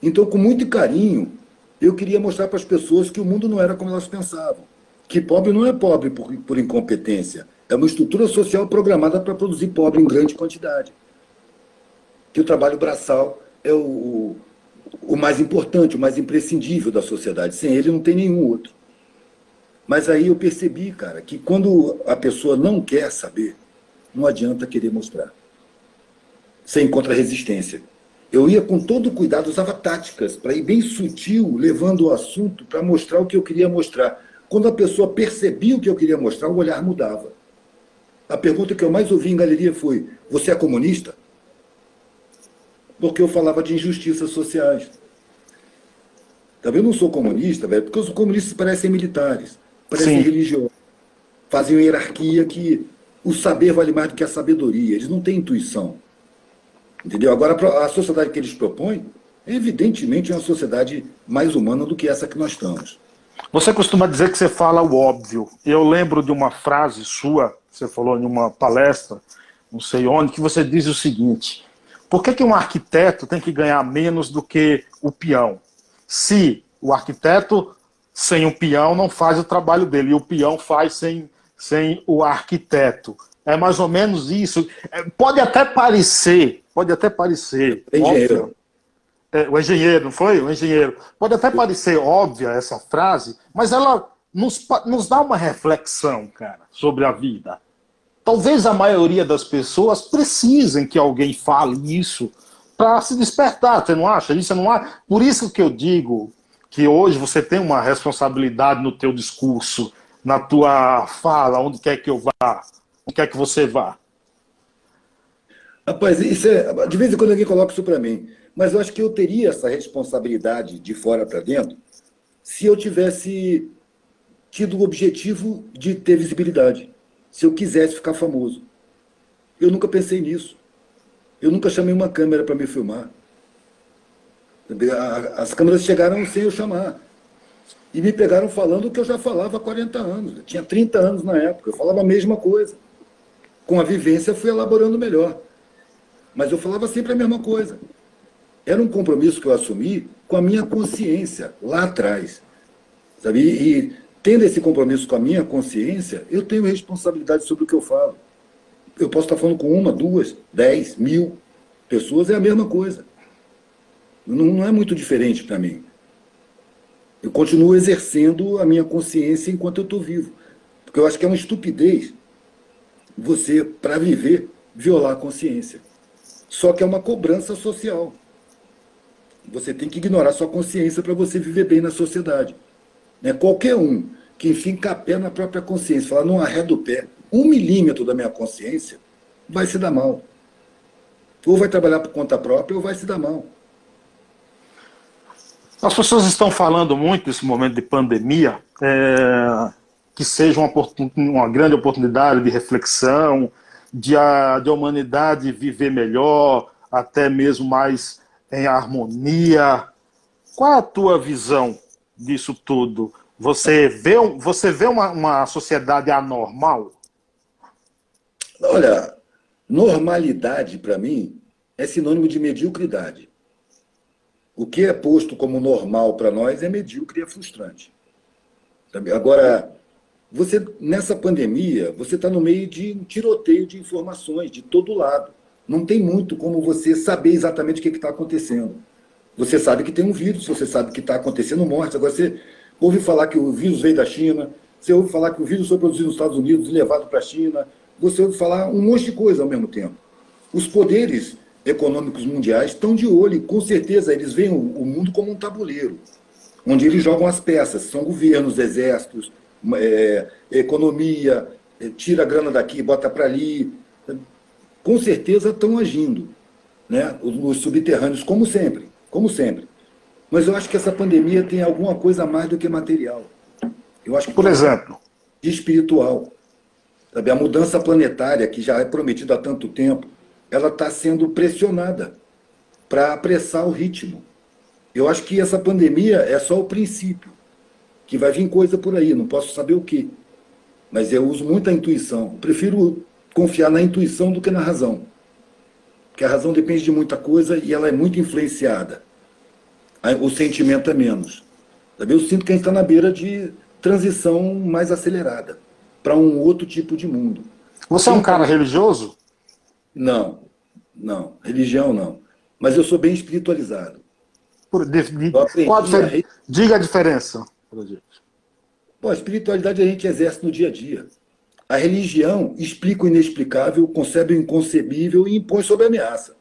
Então, com muito carinho, eu queria mostrar para as pessoas que o mundo não era como elas pensavam. Que pobre não é pobre por, por incompetência. É uma estrutura social programada para produzir pobre em grande quantidade. Que o trabalho braçal é o, o mais importante, o mais imprescindível da sociedade. Sem ele não tem nenhum outro. Mas aí eu percebi, cara, que quando a pessoa não quer saber, não adianta querer mostrar. Você encontra resistência. Eu ia com todo cuidado, usava táticas para ir bem sutil, levando o assunto para mostrar o que eu queria mostrar. Quando a pessoa percebia o que eu queria mostrar, o olhar mudava. A pergunta que eu mais ouvi em galeria foi: Você é comunista? Porque eu falava de injustiças sociais. Também eu não sou comunista, velho, porque os comunistas parecem militares, parecem Sim. religiosos. Fazem uma hierarquia que o saber vale mais do que a sabedoria. Eles não têm intuição. Entendeu? Agora, a sociedade que eles propõem é evidentemente uma sociedade mais humana do que essa que nós estamos. Você costuma dizer que você fala o óbvio. Eu lembro de uma frase sua, você falou em uma palestra, não sei onde, que você diz o seguinte: por que, que um arquiteto tem que ganhar menos do que o peão? Se o arquiteto sem o peão não faz o trabalho dele, e o peão faz sem, sem o arquiteto. É mais ou menos isso. É, pode até parecer Pode até parecer. Engenheiro. Óbvio, é, o engenheiro, não foi? O engenheiro. Pode até parecer óbvia essa frase, mas ela nos, nos dá uma reflexão, cara, sobre a vida. Talvez a maioria das pessoas precisem que alguém fale isso para se despertar, você não acha? Isso não há. Por isso que eu digo que hoje você tem uma responsabilidade no teu discurso, na tua fala, onde quer que eu vá, onde quer que você vá. Rapaz, isso é, de vez em quando alguém coloca isso para mim, mas eu acho que eu teria essa responsabilidade de fora para dentro se eu tivesse tido o objetivo de ter visibilidade, se eu quisesse ficar famoso. Eu nunca pensei nisso. Eu nunca chamei uma câmera para me filmar. As câmeras chegaram sem eu chamar. E me pegaram falando o que eu já falava há 40 anos. Eu tinha 30 anos na época, eu falava a mesma coisa. Com a vivência, fui elaborando melhor. Mas eu falava sempre a mesma coisa. Era um compromisso que eu assumi com a minha consciência, lá atrás. Sabe? E, tendo esse compromisso com a minha consciência, eu tenho responsabilidade sobre o que eu falo. Eu posso estar falando com uma, duas, dez, mil pessoas, é a mesma coisa. Não, não é muito diferente para mim. Eu continuo exercendo a minha consciência enquanto eu estou vivo. Porque eu acho que é uma estupidez você, para viver, violar a consciência. Só que é uma cobrança social. Você tem que ignorar sua consciência para você viver bem na sociedade. Né? Qualquer um que finca a pé na própria consciência, fala, não arreda o pé, um milímetro da minha consciência, vai se dar mal. Ou vai trabalhar por conta própria ou vai se dar mal. As pessoas estão falando muito nesse momento de pandemia, é, que seja uma, uma grande oportunidade de reflexão, de a, de a humanidade viver melhor, até mesmo mais em harmonia. Qual a tua visão disso tudo? Você vê, você vê uma, uma sociedade anormal? Olha, normalidade para mim é sinônimo de mediocridade. O que é posto como normal para nós é medíocre e é frustrante. Agora, você nessa pandemia, você está no meio de um tiroteio de informações de todo lado. Não tem muito como você saber exatamente o que está acontecendo. Você sabe que tem um vírus, você sabe que está acontecendo morte. Agora você ouve falar que o vírus veio da China, você ouve falar que o vírus foi produzido nos Estados Unidos e levado para a China, você ouve falar um monte de coisa ao mesmo tempo. Os poderes econômicos mundiais estão de olho, e com certeza eles veem o mundo como um tabuleiro. onde eles jogam as peças, são governos, exércitos, é, economia, é, tira a grana daqui, bota para ali. Com certeza estão agindo, né? Os, os subterrâneos, como sempre, como sempre. Mas eu acho que essa pandemia tem alguma coisa a mais do que material. Eu acho que por exemplo, de espiritual. Sabe? A mudança planetária, que já é prometida há tanto tempo, ela está sendo pressionada para apressar o ritmo. Eu acho que essa pandemia é só o princípio, que vai vir coisa por aí, não posso saber o que. Mas eu uso muito a intuição. Eu prefiro confiar na intuição do que na razão. Porque a razão depende de muita coisa e ela é muito influenciada. O sentimento é menos. Sabe? Eu sinto que a gente está na beira de transição mais acelerada para um outro tipo de mundo. Você é um cara religioso? Não, não. Religião não. Mas eu sou bem espiritualizado. Por, de, Diga a diferença. Pô, a espiritualidade a gente exerce no dia a dia. A religião explica o inexplicável, concebe o inconcebível e impõe sob ameaça.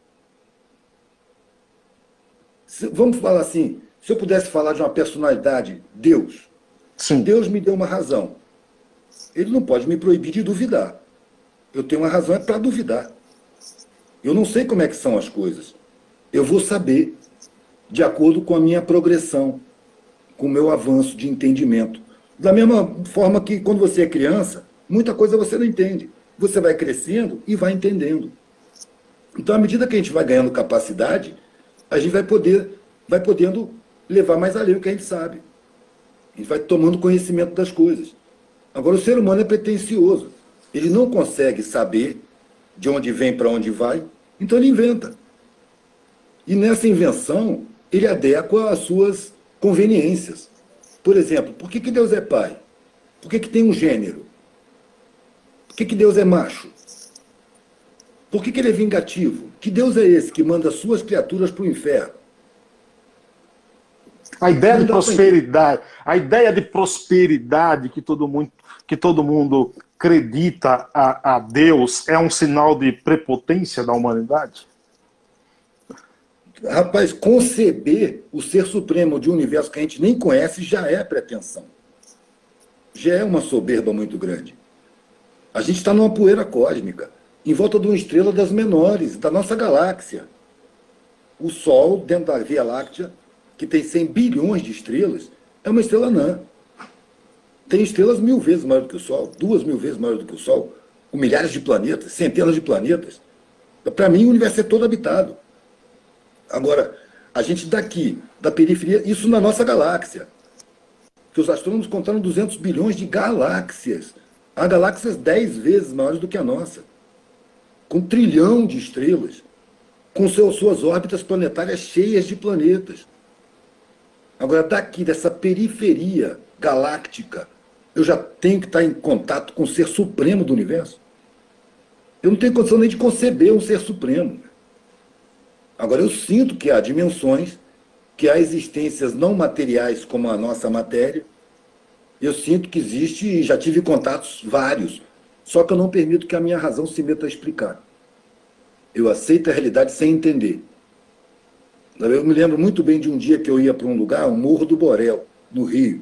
Vamos falar assim, se eu pudesse falar de uma personalidade, Deus. Sim. Deus me deu uma razão. Ele não pode me proibir de duvidar. Eu tenho uma razão é para duvidar. Eu não sei como é que são as coisas. Eu vou saber de acordo com a minha progressão, com o meu avanço de entendimento. Da mesma forma que quando você é criança, muita coisa você não entende. Você vai crescendo e vai entendendo. Então, à medida que a gente vai ganhando capacidade, a gente vai poder, vai podendo levar mais além o que a gente sabe. A gente vai tomando conhecimento das coisas. Agora, o ser humano é pretencioso. Ele não consegue saber de onde vem para onde vai, então ele inventa. E nessa invenção, ele adequa às suas conveniências. Por exemplo, por que, que Deus é pai? Por que, que tem um gênero? Por que, que Deus é macho? Por que, que ele é vingativo? Que Deus é esse que manda suas criaturas para o inferno? A ideia de prosperidade, a ideia de prosperidade que todo mundo, que todo mundo acredita a, a Deus é um sinal de prepotência da humanidade? Rapaz, conceber o ser supremo de um universo que a gente nem conhece já é pretensão. Já é uma soberba muito grande. A gente está numa poeira cósmica, em volta de uma estrela das menores, da nossa galáxia. O Sol, dentro da Via Láctea, que tem 100 bilhões de estrelas, é uma estrela anã. Tem estrelas mil vezes maior do que o Sol, duas mil vezes maior do que o Sol, com milhares de planetas, centenas de planetas. Para mim, o universo é todo habitado. Agora, a gente daqui, da periferia, isso na nossa galáxia. Que os astrônomos contaram 200 bilhões de galáxias. Há galáxias 10 vezes maiores do que a nossa. Com um trilhão de estrelas. Com seus, suas órbitas planetárias cheias de planetas. Agora, daqui, dessa periferia galáctica, eu já tenho que estar em contato com o ser supremo do universo. Eu não tenho condição nem de conceber um ser supremo. Agora, eu sinto que há dimensões, que há existências não materiais como a nossa matéria. Eu sinto que existe e já tive contatos vários. Só que eu não permito que a minha razão se meta a explicar. Eu aceito a realidade sem entender. Eu me lembro muito bem de um dia que eu ia para um lugar, o Morro do Borel, no Rio.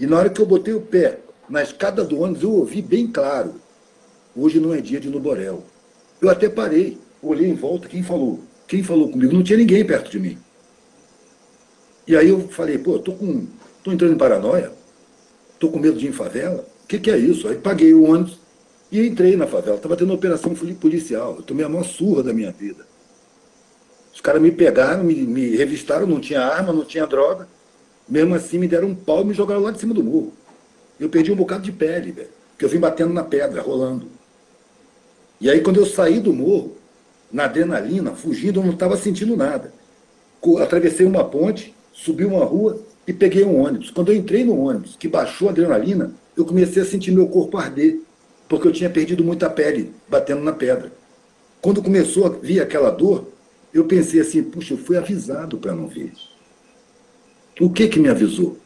E na hora que eu botei o pé na escada do ônibus, eu ouvi bem claro: hoje não é dia de ir no Borel. Eu até parei, olhei em volta, quem falou? Quem falou comigo? Não tinha ninguém perto de mim. E aí eu falei, pô, tô com. tô entrando em paranoia, tô com medo de ir em favela. O que, que é isso? Aí paguei o ônibus e entrei na favela. Estava tendo uma operação policial. Eu tomei a maior surra da minha vida. Os caras me pegaram, me, me revistaram, não tinha arma, não tinha droga. Mesmo assim, me deram um pau e me jogaram lá de cima do morro. Eu perdi um bocado de pele, velho. Porque eu vim batendo na pedra, rolando. E aí, quando eu saí do morro, na adrenalina, fugindo, eu não estava sentindo nada. Atravessei uma ponte, subi uma rua e peguei um ônibus. Quando eu entrei no ônibus, que baixou a adrenalina, eu comecei a sentir meu corpo arder, porque eu tinha perdido muita pele batendo na pedra. Quando começou a vir aquela dor, eu pensei assim, puxa, eu fui avisado para não ver. O que que me avisou?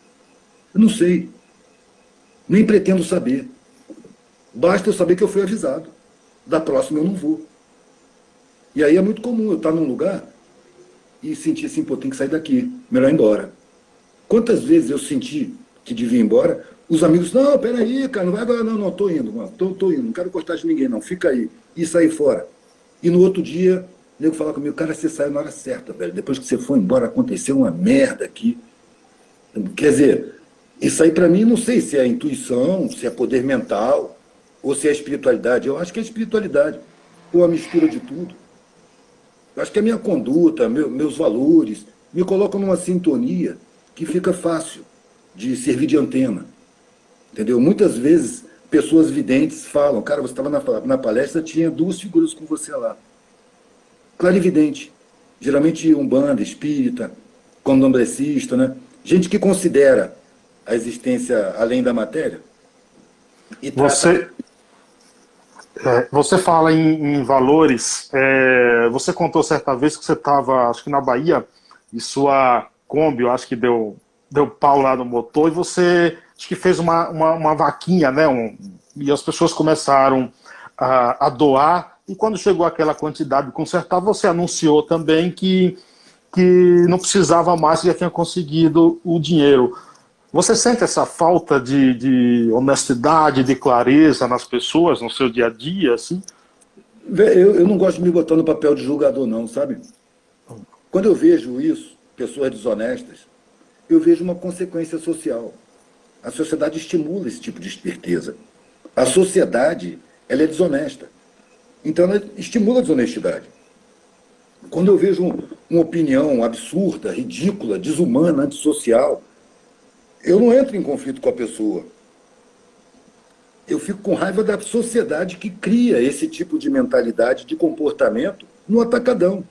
Eu não sei. Nem pretendo saber. Basta eu saber que eu fui avisado. Da próxima eu não vou. E aí é muito comum eu estar num lugar e sentir assim, pô, tem que sair daqui, melhor ir embora. Quantas vezes eu senti que devia ir embora, os amigos, não, peraí, cara, não vai agora, não, não, tô indo, mano, tô, tô indo, não quero cortar de ninguém, não, fica aí. E sair fora. E no outro dia, o nego falar comigo, cara, você saiu na hora certa, velho. Depois que você foi embora, aconteceu uma merda aqui. Quer dizer, isso aí para mim, não sei se é intuição, se é poder mental, ou se é espiritualidade. Eu acho que é espiritualidade, ou a mistura de tudo. Eu acho que a minha conduta, meu, meus valores, me colocam numa sintonia que fica fácil de servir de antena. Entendeu? Muitas vezes, pessoas videntes falam, cara, você estava na, na palestra, tinha duas figuras com você lá clarividente. Geralmente umbanda, espírita, condomblecista, né? Gente que considera a existência além da matéria. E você, é, você fala em, em valores. É, você contou certa vez que você estava, acho que na Bahia, e sua Kombi, eu acho que deu, deu pau lá no motor, e você acho que fez uma, uma, uma vaquinha, né? Um, e as pessoas começaram a, a doar e quando chegou aquela quantidade de consertar, você anunciou também que, que não precisava mais, já tinha conseguido o dinheiro. Você sente essa falta de, de honestidade, de clareza nas pessoas, no seu dia a dia, assim? Eu, eu não gosto de me botar no papel de julgador, não, sabe? Quando eu vejo isso, pessoas desonestas, eu vejo uma consequência social. A sociedade estimula esse tipo de esperteza. A sociedade, ela é desonesta. Então ela estimula a desonestidade. Quando eu vejo um, uma opinião absurda, ridícula, desumana, antissocial, eu não entro em conflito com a pessoa. Eu fico com raiva da sociedade que cria esse tipo de mentalidade, de comportamento no atacadão.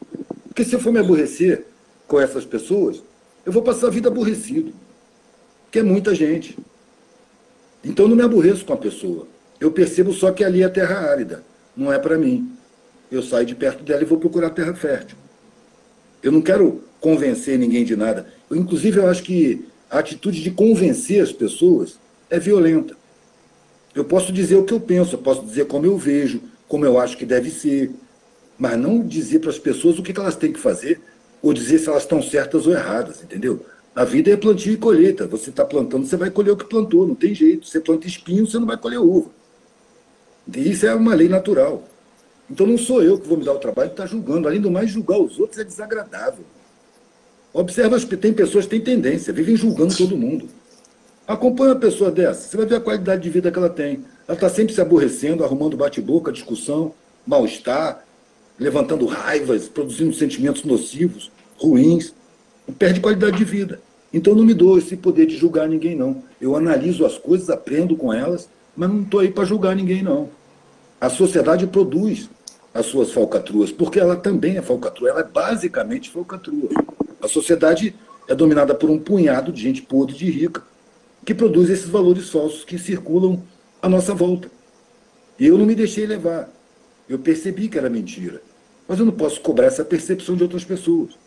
Porque se eu for me aborrecer com essas pessoas, eu vou passar a vida aborrecido. Que é muita gente. Então não me aborreço com a pessoa. Eu percebo só que ali é terra árida não é para mim. Eu saio de perto dela e vou procurar terra fértil. Eu não quero convencer ninguém de nada. Eu, inclusive, eu acho que a atitude de convencer as pessoas é violenta. Eu posso dizer o que eu penso, eu posso dizer como eu vejo, como eu acho que deve ser, mas não dizer para as pessoas o que elas têm que fazer ou dizer se elas estão certas ou erradas, entendeu? A vida é plantio e colheita. Você está plantando, você vai colher o que plantou, não tem jeito. Você planta espinho, você não vai colher uva. Isso é uma lei natural. Então não sou eu que vou me dar o trabalho de estar julgando. Além do mais, julgar os outros é desagradável. Observa, tem pessoas que têm tendência, vivem julgando todo mundo. Acompanha uma pessoa dessa, você vai ver a qualidade de vida que ela tem. Ela está sempre se aborrecendo, arrumando bate-boca, discussão, mal-estar, levantando raivas, produzindo sentimentos nocivos, ruins. Perde qualidade de vida. Então não me dou esse poder de julgar ninguém, não. Eu analiso as coisas, aprendo com elas mas não estou aí para julgar ninguém, não. A sociedade produz as suas falcatruas, porque ela também é falcatrua, ela é basicamente falcatrua. A sociedade é dominada por um punhado de gente podre de rica, que produz esses valores falsos que circulam à nossa volta. E eu não me deixei levar. Eu percebi que era mentira. Mas eu não posso cobrar essa percepção de outras pessoas.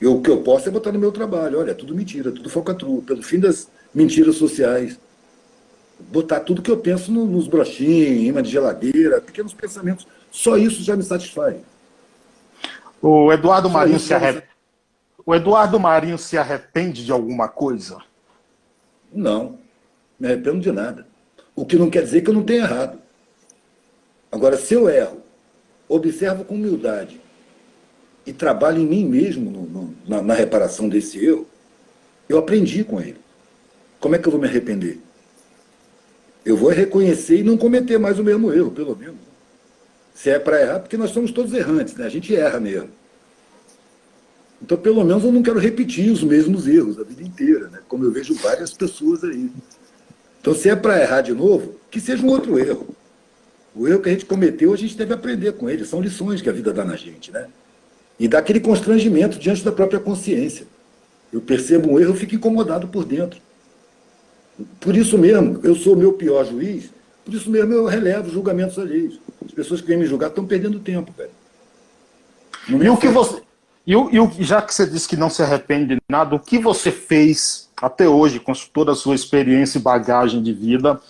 Eu, o que eu posso é botar no meu trabalho. Olha, é tudo mentira, tudo falcatrua, pelo fim das mentiras sociais botar tudo que eu penso no, nos brochinhos, imã de geladeira, pequenos pensamentos. Só isso já me satisfaz. O Eduardo Só Marinho se arrepende. O Eduardo Marinho se arrepende de alguma coisa? Não, me arrependo de nada. O que não quer dizer que eu não tenha errado. Agora, se eu erro, observo com humildade e trabalho em mim mesmo no, no, na, na reparação desse erro, eu aprendi com ele. Como é que eu vou me arrepender? Eu vou reconhecer e não cometer mais o mesmo erro, pelo menos. Se é para errar, porque nós somos todos errantes, né? A gente erra mesmo. Então, pelo menos, eu não quero repetir os mesmos erros a vida inteira, né? Como eu vejo várias pessoas aí. Então, se é para errar de novo, que seja um outro erro. O erro que a gente cometeu, a gente deve aprender com ele. São lições que a vida dá na gente, né? E dá aquele constrangimento diante da própria consciência. Eu percebo um erro, eu fico incomodado por dentro. Por isso mesmo, eu sou o meu pior juiz, por isso mesmo eu relevo julgamentos alheios. As pessoas que vêm me julgar estão perdendo tempo, velho. E o que você. E, e já que você disse que não se arrepende de nada, o que você fez até hoje, com toda a sua experiência e bagagem de vida,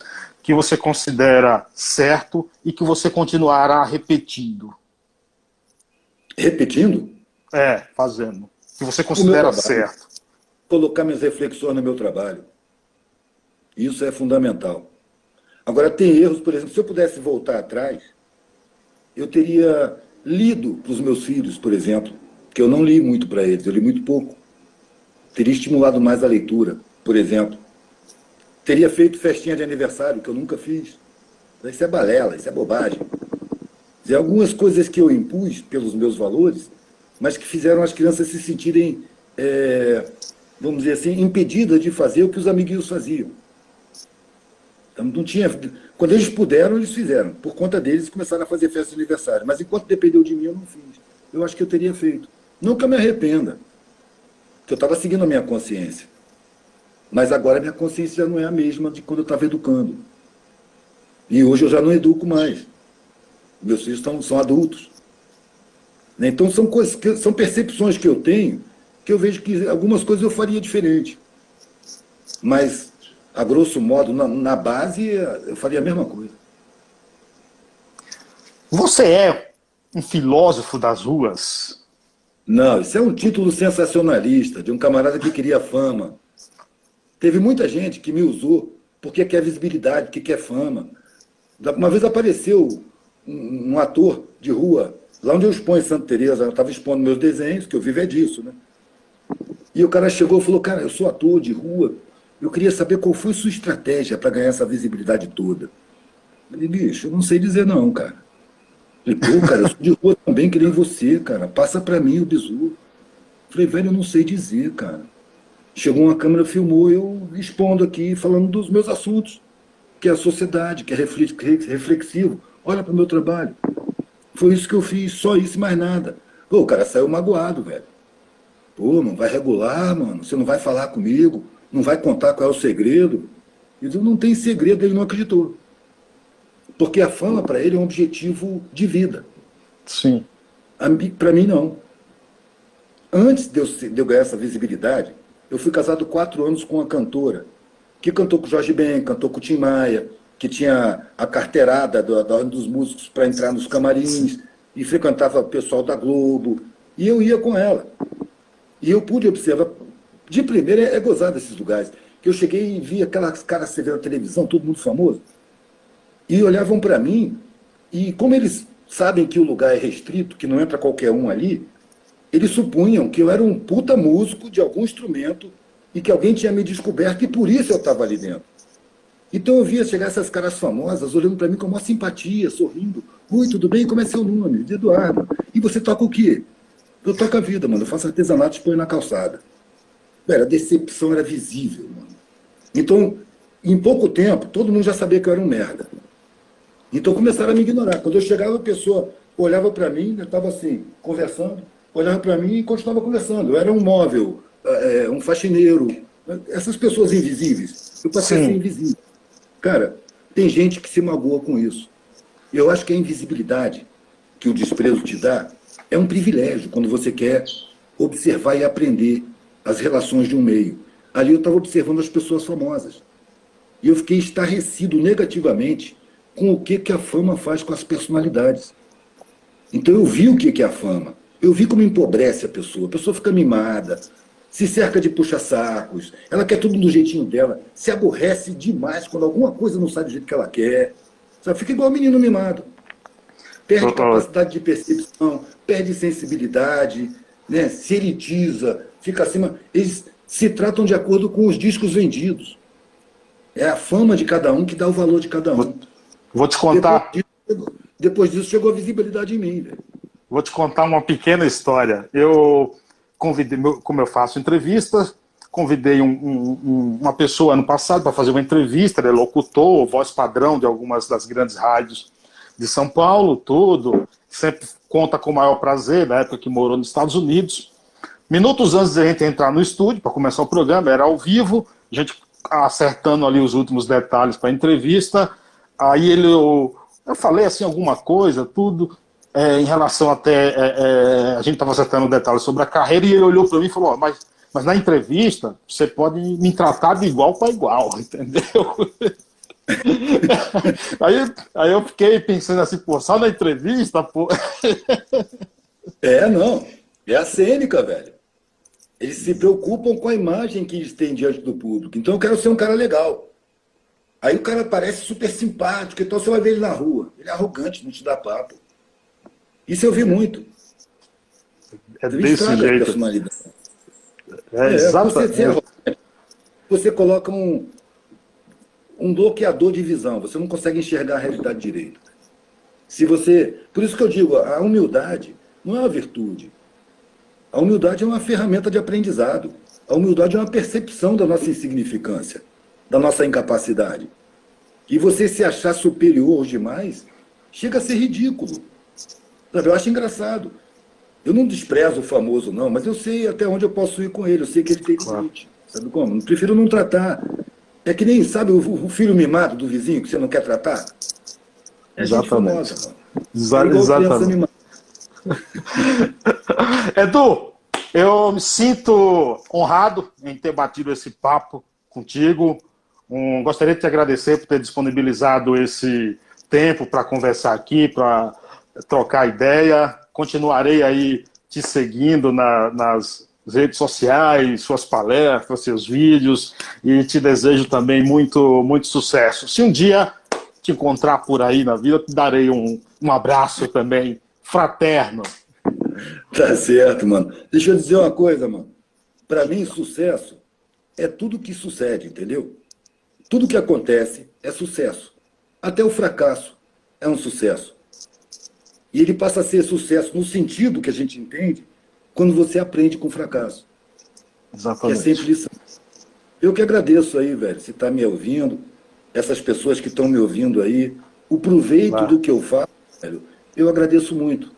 que você considera certo e que você continuará repetindo? Repetindo? É, fazendo. Que você considera certo. colocar minhas reflexões no meu trabalho. Isso é fundamental. Agora, tem erros, por exemplo, se eu pudesse voltar atrás, eu teria lido para os meus filhos, por exemplo, que eu não li muito para eles, eu li muito pouco. Teria estimulado mais a leitura, por exemplo. Teria feito festinha de aniversário, que eu nunca fiz. Isso é balela, isso é bobagem. E algumas coisas que eu impus pelos meus valores, mas que fizeram as crianças se sentirem, é, vamos dizer assim, impedidas de fazer o que os amiguinhos faziam. Então, não tinha, quando eles puderam, eles fizeram. Por conta deles, começaram a fazer festa de aniversário. Mas enquanto dependeu de mim, eu não fiz. Eu acho que eu teria feito. Nunca me arrependa. Porque eu estava seguindo a minha consciência. Mas agora a minha consciência já não é a mesma de quando eu estava educando. E hoje eu já não educo mais. Meus filhos estão, são adultos. Né? Então são coisas que, são percepções que eu tenho que eu vejo que algumas coisas eu faria diferente. Mas, a grosso modo, na, na base, eu faria a mesma coisa. Você é um filósofo das ruas? Não, isso é um título sensacionalista de um camarada que queria fama. Teve muita gente que me usou porque quer visibilidade, porque quer fama. Uma vez apareceu um, ator de rua, lá onde eu exponho Santa Teresa, eu estava expondo meus desenhos, que eu vivo é disso, né? E o cara chegou e falou, cara, eu sou ator de rua, eu queria saber qual foi sua estratégia para ganhar essa visibilidade toda. Eu falei, bicho, eu não sei dizer não, cara. Falei, pô, cara, eu sou de rua também, que nem você, cara. Passa para mim o bizu. Falei, velho, eu não sei dizer, cara. Chegou uma câmera, filmou, eu expondo aqui, falando dos meus assuntos, que é a sociedade, que é reflexivo. Olha para o meu trabalho. Foi isso que eu fiz, só isso e mais nada. Pô, o cara saiu magoado, velho. Pô, não vai regular, mano. Você não vai falar comigo, não vai contar qual é o segredo. Ele não tem segredo, ele não acreditou. Porque a fama para ele é um objetivo de vida. Sim. Para mim, não. Antes de eu, de eu ganhar essa visibilidade, eu fui casado quatro anos com uma cantora que cantou com o Jorge Ben, cantou com o Tim Maia, que tinha a carteirada da, da dos Músicos para entrar nos camarins, e frequentava o pessoal da Globo, e eu ia com ela. E eu pude observar, de primeira é, gozar desses lugares, que eu cheguei e vi aquelas caras se vendo na televisão, todo mundo famoso, e olhavam para mim, e como eles sabem que o lugar é restrito, que não entra qualquer um ali, eles supunham que eu era um puta músico de algum instrumento e que alguém tinha me descoberto e por isso eu estava ali dentro. Então eu via chegar essas caras famosas olhando para mim com uma simpatia, sorrindo. Oi, tudo bem? Como é seu nome? Eduardo. E você toca o quê? Eu toco a vida, mano. Eu faço artesanato e ponho na calçada. Velho, a decepção era visível, mano. Então, em pouco tempo, todo mundo já sabia que eu era um merda. Então começaram a me ignorar. Quando eu chegava, a pessoa olhava para mim, eu estava assim, conversando, olhava para mim e continuava conversando. Eu era um móvel, é, um faxineiro. Essas pessoas invisíveis. Eu passei Sim. a ser invisível. Cara, tem gente que se magoa com isso. Eu acho que a invisibilidade que o desprezo te dá é um privilégio quando você quer observar e aprender as relações de um meio. Ali eu estava observando as pessoas famosas. E eu fiquei estarrecido negativamente com o que, que a fama faz com as personalidades. Então eu vi o que, que é a fama. Eu vi como empobrece a pessoa. A pessoa fica mimada, se cerca de puxa-sacos, ela quer tudo do jeitinho dela, se aborrece demais quando alguma coisa não sai do jeito que ela quer. Sabe? Fica igual o menino mimado. Perde Total. capacidade de percepção, perde sensibilidade, né? se elitiza, fica acima. Eles se tratam de acordo com os discos vendidos. É a fama de cada um que dá o valor de cada um. Vou te contar. Depois disso, depois disso chegou a visibilidade em mim. Velho. Vou te contar uma pequena história. Eu convidei, como eu faço entrevistas, convidei um, um, uma pessoa ano passado para fazer uma entrevista, ele é locutor, voz padrão de algumas das grandes rádios de São Paulo, tudo, sempre conta com o maior prazer, na época que morou nos Estados Unidos. Minutos antes de a gente entrar no estúdio, para começar o programa, era ao vivo, a gente acertando ali os últimos detalhes para a entrevista, aí ele, eu, eu falei assim alguma coisa, tudo, é, em relação até. É, é, a gente estava acertando detalhes sobre a carreira e ele olhou para mim e falou: mas, mas na entrevista você pode me tratar de igual para igual, entendeu? aí, aí eu fiquei pensando assim, pô, só na entrevista, pô. é, não. É a cênica, velho. Eles se preocupam com a imagem que eles têm diante do público. Então eu quero ser um cara legal. Aí o cara parece super simpático, então você vai ver ele na rua. Ele é arrogante, não te dá papo. Isso eu vi muito. É desse jeito. É, é, você, é. você coloca um, um bloqueador de visão. Você não consegue enxergar a realidade direito. Se você, por isso que eu digo, a humildade não é uma virtude. A humildade é uma ferramenta de aprendizado. A humildade é uma percepção da nossa insignificância, da nossa incapacidade. E você se achar superior demais, chega a ser ridículo. Eu acho engraçado. Eu não desprezo o famoso, não, mas eu sei até onde eu posso ir com ele. Eu sei que ele tem limite. Sabe como? Eu prefiro não tratar. É que nem, sabe, o, filho mimado do vizinho que você não quer tratar? É Exatamente. gente famosa, Exa é exatamente. Edu, eu me sinto honrado em ter batido esse papo contigo. Um, gostaria de te agradecer por ter disponibilizado esse tempo para conversar aqui, para trocar ideia. Continuarei aí te seguindo na, nas redes sociais, suas palestras, seus vídeos e te desejo também muito, muito sucesso. Se um dia te encontrar por aí na vida, te darei um, um abraço também fraterno. Tá certo, mano. Deixa eu dizer uma coisa, mano. Para mim, sucesso é tudo que sucede, entendeu? Tudo que acontece é sucesso. Até o fracasso é um sucesso. E ele passa a ser sucesso no sentido que a gente entende quando você aprende com fracasso. Exatamente. Que é sempre lição. Eu que agradeço aí, velho, se está me ouvindo, essas pessoas que estão me ouvindo aí, o proveito claro. do que eu faço, velho, eu agradeço muito.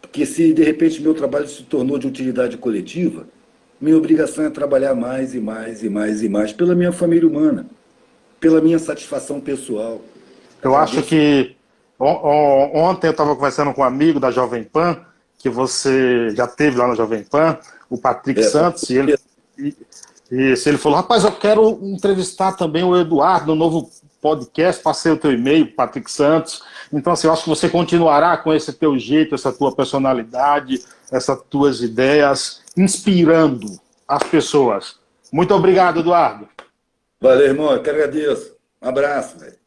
Porque se de repente meu trabalho se tornou de utilidade coletiva, minha obrigação é trabalhar mais e mais e mais e mais pela minha família humana, pela minha satisfação pessoal. Eu acho que ontem eu estava conversando com um amigo da Jovem Pan, que você já teve lá na Jovem Pan, o Patrick é, Santos, e ele, e, e, ele falou, rapaz, eu quero entrevistar também o Eduardo no novo podcast, passei o teu e-mail, Patrick Santos. Então, assim, eu acho que você continuará com esse teu jeito, essa tua personalidade, essas tuas ideias, inspirando as pessoas. Muito obrigado, Eduardo. Valeu, irmão. Eu que agradeço. Um abraço, velho.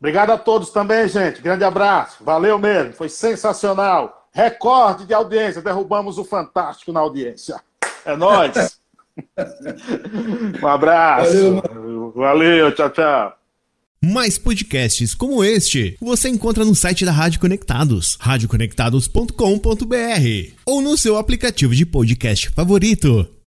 Obrigado a todos também, gente. Grande abraço. Valeu mesmo. Foi sensacional. Recorde de audiência. Derrubamos o Fantástico na audiência. É nóis. um abraço. Valeu, Valeu, tchau, tchau. Mais podcasts como este você encontra no site da Rádio Conectados, radioconectados.com.br ou no seu aplicativo de podcast favorito.